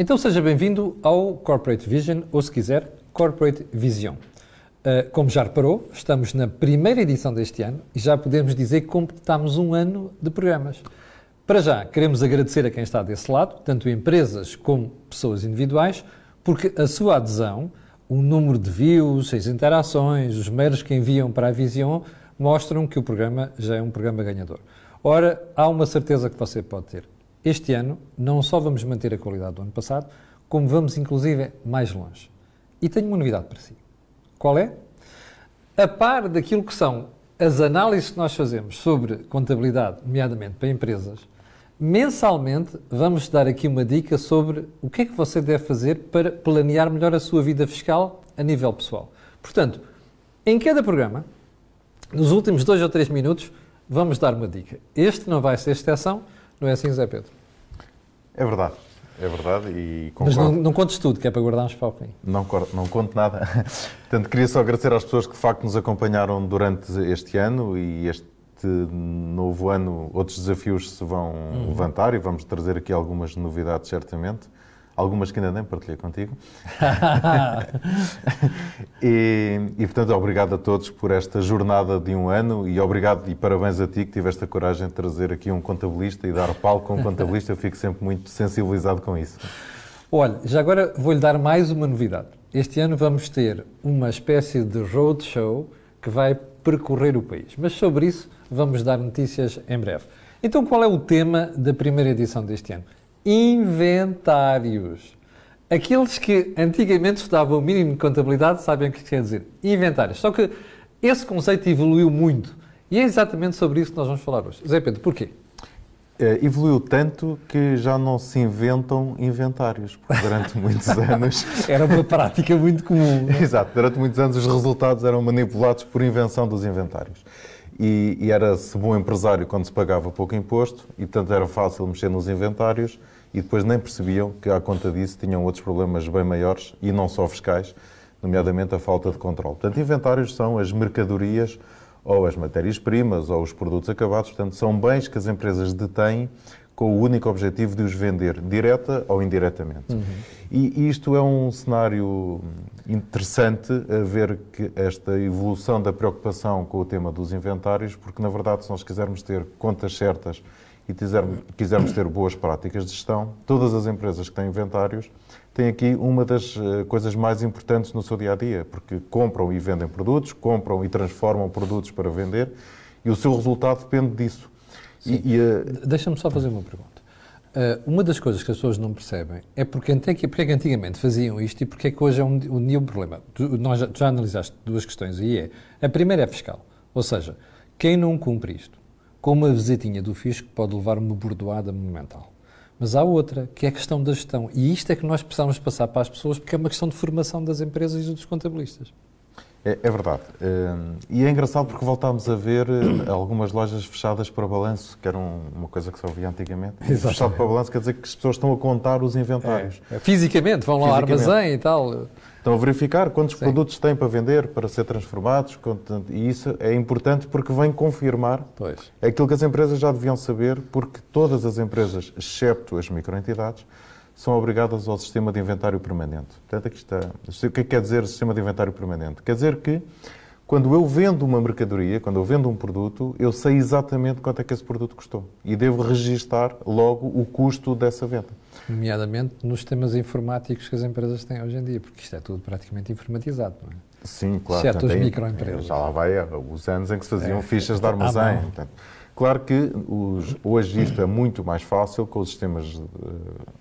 Então seja bem-vindo ao Corporate Vision, ou se quiser, Corporate Vision. Uh, como já reparou, estamos na primeira edição deste ano e já podemos dizer que completámos um ano de programas. Para já, queremos agradecer a quem está desse lado, tanto empresas como pessoas individuais, porque a sua adesão, o número de views, as interações, os meios que enviam para a Vision mostram que o programa já é um programa ganhador. Ora, há uma certeza que você pode ter este ano não só vamos manter a qualidade do ano passado, como vamos inclusive mais longe. E tenho uma novidade para si. Qual é? A par daquilo que são as análises que nós fazemos sobre contabilidade, nomeadamente para empresas, mensalmente vamos dar aqui uma dica sobre o que é que você deve fazer para planear melhor a sua vida fiscal a nível pessoal. Portanto, em cada programa, nos últimos dois ou três minutos, vamos dar uma dica. Este não vai ser exceção não é assim, Zé Pedro? É verdade. É verdade e concordo. Mas não, não contes tudo, que é para guardarmos para o fim. Não, não conto nada. Portanto, queria só agradecer às pessoas que de facto nos acompanharam durante este ano e este novo ano outros desafios se vão uhum. levantar e vamos trazer aqui algumas novidades certamente algumas que ainda nem partilhei contigo. e, e, portanto, obrigado a todos por esta jornada de um ano e obrigado e parabéns a ti que tiveste a coragem de trazer aqui um contabilista e dar palco a um contabilista. Eu fico sempre muito sensibilizado com isso. Olha, já agora vou-lhe dar mais uma novidade. Este ano vamos ter uma espécie de roadshow que vai percorrer o país. Mas sobre isso vamos dar notícias em breve. Então, qual é o tema da primeira edição deste ano? Inventários. Aqueles que antigamente estudavam o mínimo de contabilidade sabem o que quer dizer. Inventários. Só que esse conceito evoluiu muito. E é exatamente sobre isso que nós vamos falar hoje. Zé Pedro, porquê? Uh, evoluiu tanto que já não se inventam inventários, porque durante muitos anos. Era uma prática muito comum. É? Exato, durante muitos anos os resultados eram manipulados por invenção dos inventários. E, e era-se bom empresário quando se pagava pouco imposto, e portanto era fácil mexer nos inventários, e depois nem percebiam que, à conta disso, tinham outros problemas bem maiores, e não só fiscais, nomeadamente a falta de controle. Portanto, inventários são as mercadorias ou as matérias-primas ou os produtos acabados, portanto, são bens que as empresas detêm com o único objetivo de os vender, direta ou indiretamente. Uhum. E isto é um cenário interessante a ver que esta evolução da preocupação com o tema dos inventários, porque na verdade, se nós quisermos ter contas certas e quisermos ter boas práticas de gestão, todas as empresas que têm inventários têm aqui uma das eh, coisas mais importantes no seu dia a dia, porque compram e vendem produtos, compram e transformam produtos para vender e o seu resultado depende disso. E, e, uh... Deixa-me só fazer uma pergunta. Uh, uma das coisas que as pessoas não percebem é porque, porque é que antigamente faziam isto e porque é que hoje é um, um, um problema. Tu, nós já, já analisaste duas questões e é, a primeira é fiscal, ou seja, quem não cumpre isto com uma visitinha do fisco pode levar uma bordoada monumental. Mas há outra, que é a questão da gestão. E isto é que nós precisamos passar para as pessoas, porque é uma questão de formação das empresas e dos contabilistas. É, é, verdade. Hum, e é engraçado porque voltámos a ver hum, algumas lojas fechadas para balanço, que era uma coisa que só havia antigamente. Exatamente. Fechado para balanço quer dizer que as pessoas estão a contar os inventários. É, fisicamente, vão lá ao armazém e tal. Estão a verificar quantos Sim. produtos têm para vender, para ser transformados, e isso é importante porque vem confirmar pois. aquilo que as empresas já deviam saber, porque todas as empresas, excepto as microentidades, são obrigadas ao sistema de inventário permanente. Portanto, aqui está. O que, é que quer dizer sistema de inventário permanente? Quer dizer que quando eu vendo uma mercadoria, quando eu vendo um produto, eu sei exatamente quanto é que esse produto custou e devo registar logo o custo dessa venda. Nomeadamente nos sistemas informáticos que as empresas têm hoje em dia, porque isto é tudo praticamente informatizado, não é? Sim, claro. Exceto as microempresas. Já lá vai os anos em que se faziam é, fichas de armazém. Ah, Claro que os, hoje isto é muito mais fácil com os sistemas uh,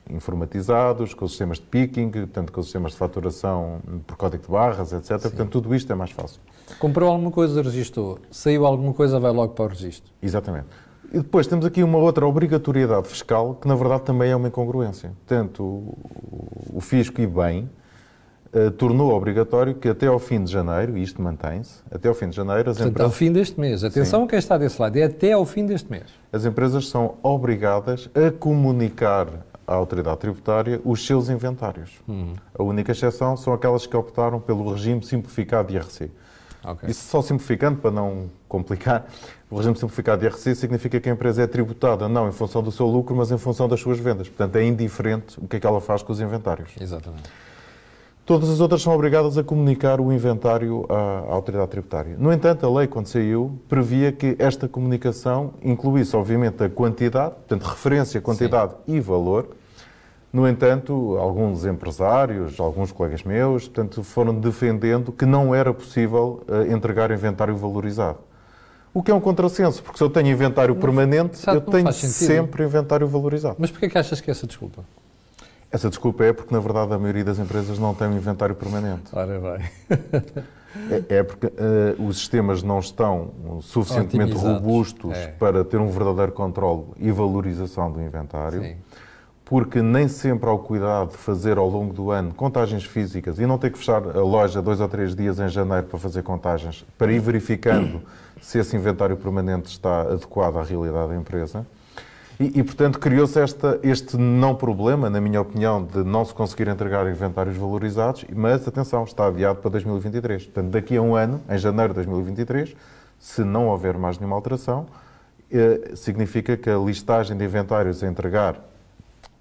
informatizados, com os sistemas de picking, portanto, com os sistemas de faturação por código de barras, etc. Sim. Portanto, tudo isto é mais fácil. Comprou alguma coisa, registou. Saiu alguma coisa, vai logo para o registro. Exatamente. E depois temos aqui uma outra obrigatoriedade fiscal que, na verdade, também é uma incongruência. Portanto, o, o fisco e bem uh, tornou obrigatório que até ao fim de janeiro, e isto mantém-se, até ao fim de janeiro as Portanto, empresas... ao fim deste mês. Atenção Sim. quem está desse lado, é até ao fim deste mês. As empresas são obrigadas a comunicar à autoridade tributária os seus inventários. Uhum. A única exceção são aquelas que optaram pelo regime simplificado de IRC. Ok. Isso só simplificando, para não complicar, o regime simplificado de IRC significa que a empresa é tributada não em função do seu lucro, mas em função das suas vendas. Portanto, é indiferente o que é que ela faz com os inventários. Exatamente. Todas as outras são obrigadas a comunicar o inventário à, à autoridade tributária. No entanto, a lei, quando saiu, previa que esta comunicação incluísse, obviamente, a quantidade, portanto, referência, quantidade e valor. No entanto, alguns empresários, alguns colegas meus, portanto, foram defendendo que não era possível uh, entregar inventário valorizado. O que é um contrassenso, porque se eu tenho inventário permanente, eu tenho sempre inventário valorizado. Mas porquê que achas que é essa desculpa? Essa desculpa é porque, na verdade, a maioria das empresas não tem um inventário permanente. Ora bem. É, é porque uh, os sistemas não estão suficientemente Otimizados. robustos É. para ter um verdadeiro controle e valorização do inventário, Sim. porque nem sempre há o cuidado de fazer ao longo do ano contagens físicas e não ter que fechar a loja dois ou três dias em janeiro para fazer contagens, para ir verificando se esse inventário permanente está adequado à realidade da empresa. E, e, portanto, criou-se este não problema, na minha opinião, de não se conseguir entregar inventários valorizados, mas, atenção, está adiado para 2023. Portanto, daqui a um ano, em janeiro de 2023, se não houver mais nenhuma alteração, eh, significa que a listagem de inventários a entregar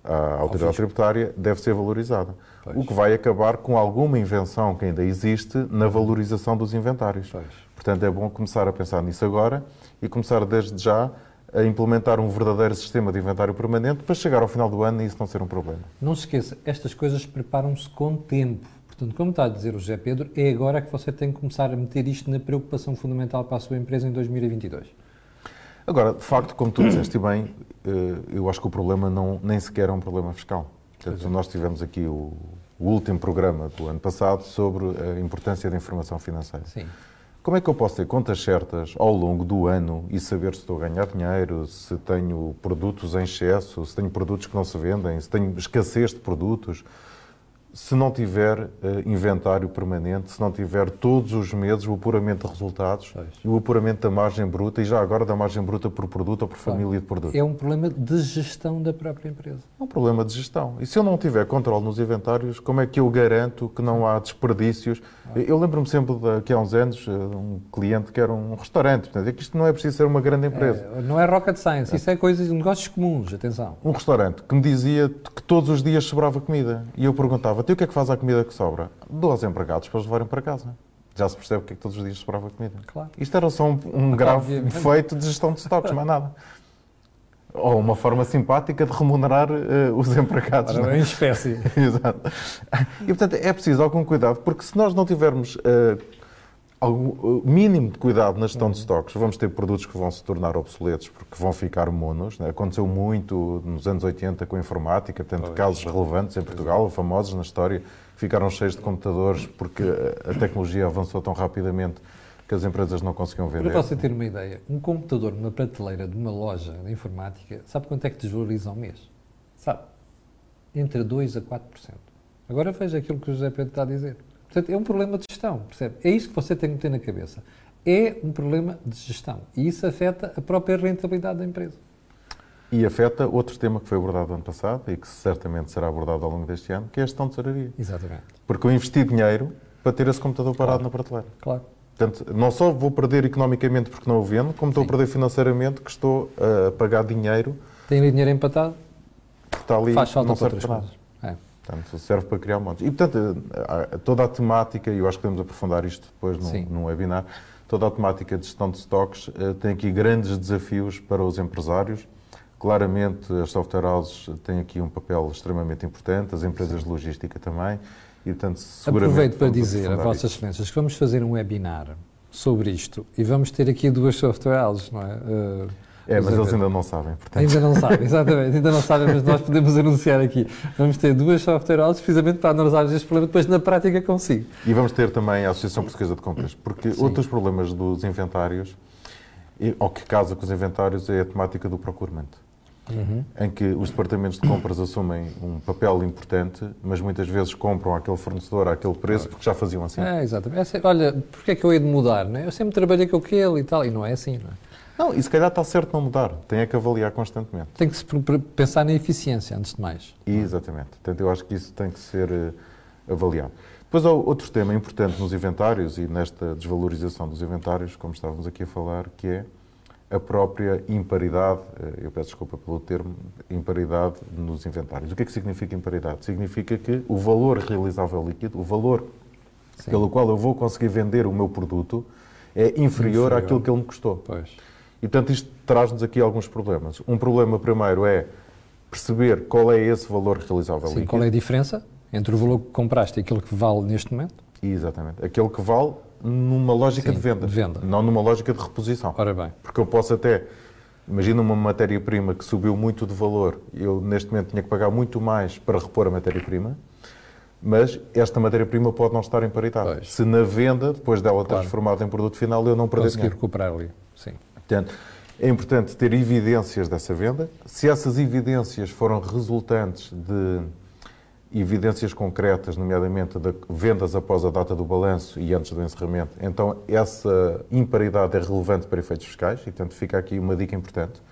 à autoridade tributária deve ser valorizada. Pois. O que vai acabar com alguma invenção que ainda existe na valorização dos inventários. Pois. Portanto, é bom começar a pensar nisso agora e começar desde já a implementar um verdadeiro sistema de inventário permanente para chegar ao final do ano e isso não ser um problema. Não se esqueça, estas coisas preparam-se com tempo. Portanto, como está a dizer o José Pedro, é agora que você tem que começar a meter isto na preocupação fundamental para a sua empresa em 2022. Agora, de facto, como tu disseste bem, eh, eu acho que o problema não, nem sequer é um problema fiscal. Portanto, nós tivemos aqui o, o último programa do ano passado sobre a importância da informação financeira. Sim. Como é que eu posso ter contas certas ao longo do ano e saber se estou a ganhar dinheiro, se tenho produtos em excesso, se tenho produtos que não se vendem, se tenho escassez de produtos, se não tiver eh, inventário permanente, se não tiver todos os meses o apuramento de resultados Pois. e o apuramento da margem bruta e já agora da margem bruta por produto ou por família de produtos? É um problema de gestão da própria empresa. É um problema de gestão. E se eu não tiver controle nos inventários, como é que eu garanto que não há desperdícios? Eu lembro-me sempre, de, que há uns anos, eh, um cliente que era um restaurante. Portanto, é que isto não é preciso ser uma grande empresa. É, não é rocket science, isso é coisas, negócios comuns, atenção. Um restaurante que me dizia que todos os dias sobrava comida. E eu perguntava, "Então, o que é que faz à comida que sobra? Dou aos empregados para os levarem para casa. Já se percebe que é que todos os dias sobrava comida. Claro. Isto era só um, um grave Obviamente. defeito de gestão de estoques, mais nada. Ou uma forma simpática de remunerar eh, os empregados. Ora, não é? em espécie. Exato. E, portanto, é preciso algum cuidado, porque se nós não tivermos eh, algum mínimo de cuidado na gestão de estoques, vamos ter produtos que vão se tornar obsoletos porque vão ficar monos. né? Aconteceu muito nos anos 80 com a informática, portanto, casos relevantes em Portugal, famosos na história, que ficaram cheios de computadores porque a a tecnologia avançou tão rapidamente que as empresas não conseguiam vender. Para você ter uma ideia, um computador numa prateleira de uma loja de informática, sabe quanto é que desvaloriza ao mês? Sabe? Entre 2% a 4%. Agora veja aquilo que o José Pedro está a dizer. Portanto, é um problema de gestão, percebe? É isso que você tem que ter na cabeça. É um problema de gestão. E isso afeta a própria rentabilidade da empresa. E afeta outro tema que foi abordado ano passado e que certamente será abordado ao longo deste ano, que é a gestão de tesouraria. Exatamente. Porque eu investi dinheiro para ter esse computador parado na prateleira. Claro. Portanto, não só vou perder economicamente porque não o vendo, como estou a Sim. perder financeiramente que estou a pagar dinheiro Tem ali dinheiro empatado, que está ali faz falta não para serve outras para nada. coisas. Portanto, serve para criar montes. E, portanto, toda a temática, e eu acho que podemos aprofundar isto depois Sim. num, num webinar, toda a temática de gestão de stocks eh, tem aqui grandes desafios para os empresários. Claramente, as software houses têm aqui um papel extremamente importante, as empresas de logística também. E, portanto, seguramente Aproveito para dizer a Vossas. Excelências que vamos fazer um webinar sobre isto e vamos ter aqui duas software houses, não é? Uh, É, mas eles ainda não sabem. Portanto, Ainda não sabem, exatamente, ainda não sabem, mas nós podemos anunciar aqui. Vamos ter duas software houses precisamente para analisar este problema depois na prática consigo. E vamos ter também a Associação Portuguesa de Compras, porque Sim. outros problemas dos inventários, ou que casa com os inventários, é a temática do procurement, em que os departamentos de compras assumem um papel importante, mas muitas vezes compram aquele fornecedor àquele preço porque já faziam assim. É, exatamente. É olha, porque é que eu hei de mudar? Não é? Eu sempre trabalhei com aquele e tal, e não é assim, não é? Não, e se calhar está certo não mudar, tem é que avaliar constantemente. Tem que se pensar na eficiência, antes de mais. Exatamente. Portanto, eu acho que isso tem que ser eh, avaliado. Depois há outro tema importante nos inventários e nesta desvalorização dos inventários, como estávamos aqui a falar, que é a própria imparidade, eh, eu peço desculpa pelo termo, imparidade nos inventários. O que é que significa imparidade? Significa que o valor realizável líquido, o valor Sim. pelo qual eu vou conseguir vender o meu produto, é inferior, inferior. àquilo que ele me custou. Pois. E, portanto, isto traz-nos aqui alguns problemas. Um problema primeiro é perceber qual é esse valor realizável Sim, líquido. qual é a diferença entre o valor que compraste e aquilo que vale neste momento? Exatamente. Aquele que vale numa lógica Sim, de, venda, de venda, não numa lógica de reposição. Ora bem. Porque eu posso até, imagina uma matéria-prima que subiu muito de valor, eu neste momento tinha que pagar muito mais para repor a matéria-prima, mas esta matéria-prima pode não estar em paridade. Pois. Se na venda, depois dela claro. transformada em produto final, eu não perder Conseguir recuperar ali, sim. Portanto, é importante ter evidências dessa venda. Se essas evidências foram resultantes de evidências concretas, nomeadamente de vendas após a data do balanço e antes do encerramento, então essa imparidade é relevante para efeitos fiscais e, portanto, fica aqui uma dica importante.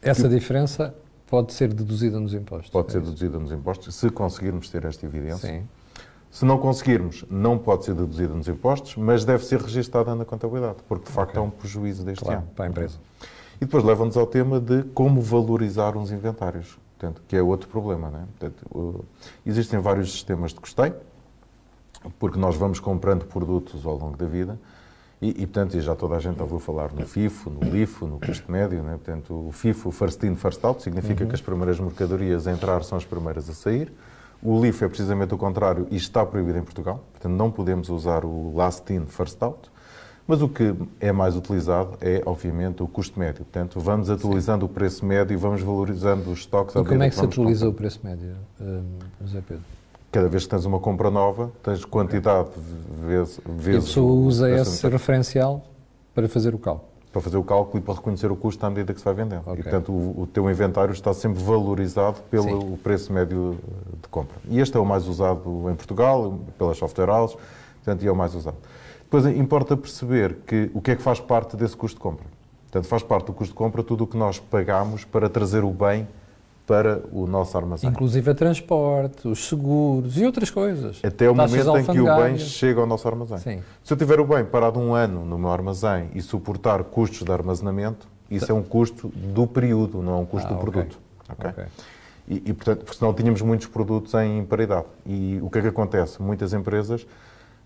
Essa que... diferença pode ser deduzida nos impostos? Pode é ser deduzida nos impostos, se conseguirmos ter esta evidência. Sim. Se não conseguirmos, não pode ser deduzida nos impostos, mas deve ser registada na contabilidade, porque de facto okay. é um prejuízo deste claro, ano. Para a empresa. E depois leva-nos ao tema de como valorizar uns inventários. Portanto, que é outro problema. Né? Portanto, uh, existem vários sistemas de custeio, porque nós vamos comprando produtos ao longo da vida e, e, portanto, e já toda a gente ouviu falar no FIFO, no LIFO, no custo médio. Né? Portanto, o FIFO, First In, First Out, significa uhum. que as primeiras mercadorias a entrar são as primeiras a sair. O LIFO é precisamente o contrário e está proibido em Portugal. Portanto, não podemos usar o Last In, First Out. Mas o que é mais utilizado é, obviamente, o custo médio. Portanto, vamos atualizando Sim. o preço médio e vamos valorizando os estoques. E como é que se atualiza o preço médio, um, José Pedro? Cada vez que tens uma compra nova, tens quantidade vezes... vezes e a pessoa usa esse referencial para fazer o cálculo? Para fazer o cálculo e para reconhecer o custo à medida que se vai vendendo. Okay. E, portanto, o, o, teu inventário está sempre valorizado pelo preço médio de compra. E este é o mais usado em Portugal, pelas software houses, portanto, e é o mais usado. Depois importa perceber que o que é que faz parte desse custo de compra. Portanto, faz parte do custo de compra tudo o que nós pagamos para trazer o bem para o nosso armazém. Inclusive a transporte, os seguros e outras coisas. Até o momento em que o bem chega ao nosso armazém. Sim. Se eu tiver o bem parado um ano no meu armazém e suportar custos de armazenamento, isso é um custo do período, não é um custo ah, do produto. Okay. Okay? E, e, portanto, porque senão tínhamos muitos produtos em paridade. E o que é que acontece? Muitas empresas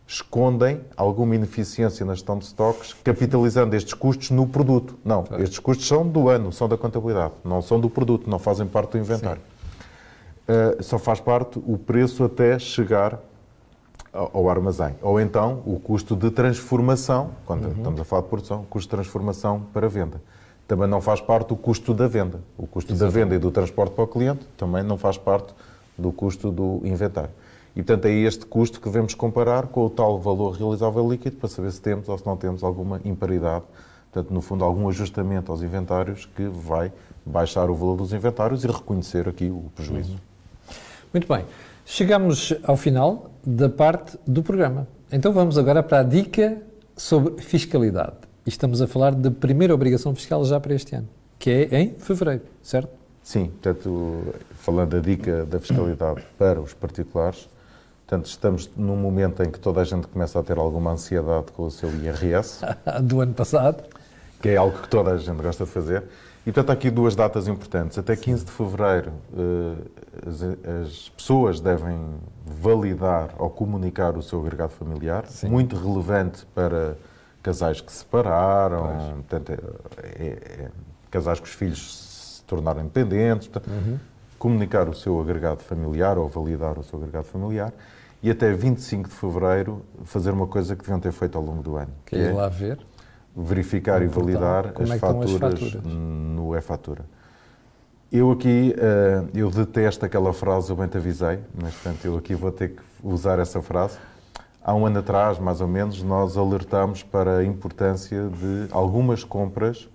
escondem alguma ineficiência na gestão de estoques, capitalizando estes custos no produto. Não, é. estes custos são do ano, são da contabilidade, não são do produto, não fazem parte do inventário. Uh, só faz parte o preço até chegar ao, ao, armazém. Ou então o custo de transformação, quando uhum. estamos a falar de produção, custo de transformação para venda. Também não faz parte o custo da venda. O custo Exatamente. da venda e do transporte para o cliente também não faz parte do custo do inventário. E, portanto, é este custo que devemos comparar com o tal valor realizável líquido para saber se temos ou se não temos alguma imparidade. Portanto, no fundo, algum ajustamento aos inventários que vai baixar o valor dos inventários e reconhecer aqui o prejuízo. Uhum. Muito bem. Chegamos ao final da parte do programa. Então vamos agora para a dica sobre fiscalidade. E estamos a falar da primeira obrigação fiscal já para este ano, que é em fevereiro, certo? Sim, portanto, falando da dica da fiscalidade para os particulares, Portanto, estamos num momento em que toda a gente começa a ter alguma ansiedade com o seu IRS. Do ano passado. Que é algo que toda a gente gosta de fazer. E, portanto, há aqui duas datas importantes. Até 15 de fevereiro, eh, as, as pessoas devem validar ou comunicar o seu agregado familiar. Sim. Muito relevante para casais que se separaram, portanto, é, é, é, casais que os filhos se tornaram independentes. Portanto, uhum. Comunicar o seu agregado familiar ou validar o seu agregado familiar e até 25 de fevereiro fazer uma coisa que deviam ter feito ao longo do ano. Que, que é lá ver. Verificar e validar as, é faturas as, faturas no e-fatura. Eu aqui, uh, eu detesto aquela frase, eu bem te avisei, mas portanto eu aqui vou ter que usar essa frase. Há um ano atrás, mais ou menos, nós alertámos para a importância de algumas compras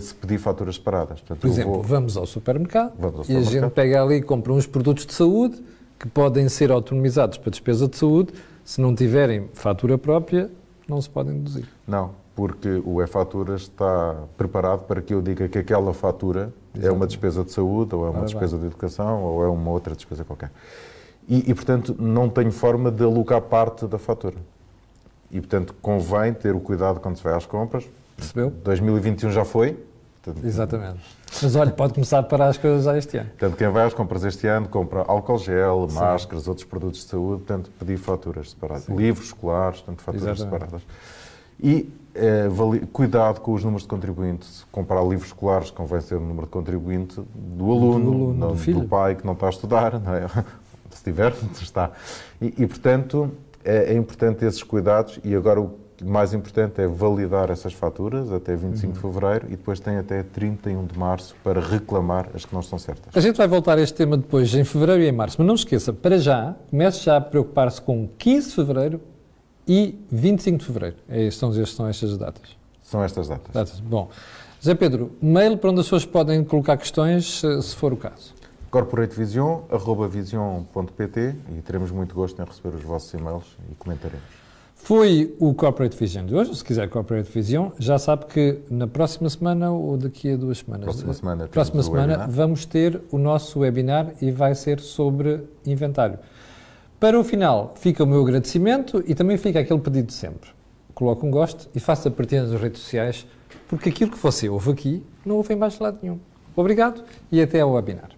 se pedir faturas separadas. Portanto, Por exemplo, vou... vamos, ao supermercado, vamos ao supermercado e a gente pega ali e compra uns produtos de saúde que podem ser autonomizados para despesa de saúde, se não tiverem fatura própria, não se podem deduzir. Não, porque o e-fatura está preparado para que eu diga que aquela fatura Exatamente. é uma despesa de saúde, ou é uma Ora despesa bem. de educação, ou é uma outra despesa qualquer. E, e, portanto, não tenho forma de alocar parte da fatura. E, portanto, convém ter o cuidado quando se vai às compras. Percebeu? 2021 já foi. Portanto, Exatamente. Mas olha, pode começar a parar as coisas já este ano. Portanto, quem vai às compras este ano compra álcool gel, Sim. máscaras, outros produtos de saúde, portanto, pedir faturas separadas. Sim. Livros escolares, portanto, faturas Exatamente. separadas. E é, cuidado com os números de contribuinte. Comprar livros escolares convém ser o número de contribuinte do aluno, do, aluno, não, do, do pai que não está a estudar, não é? se tiver, está. E, e portanto, é, é, importante esses cuidados e agora o mais importante é validar essas faturas até 25 uhum. de fevereiro e depois tem até 31 de março para reclamar as que não estão certas. A gente vai voltar a este tema depois, em fevereiro e em março, mas não esqueça, para já, comece já a preocupar-se com 15 de fevereiro e 25 de fevereiro. É, são, são estas datas. São estas datas. datas. Bom, José Pedro, mail para onde as pessoas podem colocar questões, se for o caso corporatevision.vision.pt e teremos muito gosto em receber os vossos e-mails e comentaremos. Foi o Corporate Vision de hoje. Se quiser Corporate Vision, já sabe que na próxima semana ou daqui a duas semanas, próxima semana, próxima semana vamos ter o nosso webinar e vai ser sobre inventário. Para o final, fica o meu agradecimento e também fica aquele pedido de sempre. Coloque um gosto e faça partilha nas redes sociais, porque aquilo que você ouve aqui não ouve em mais lado nenhum. Obrigado e até ao webinar.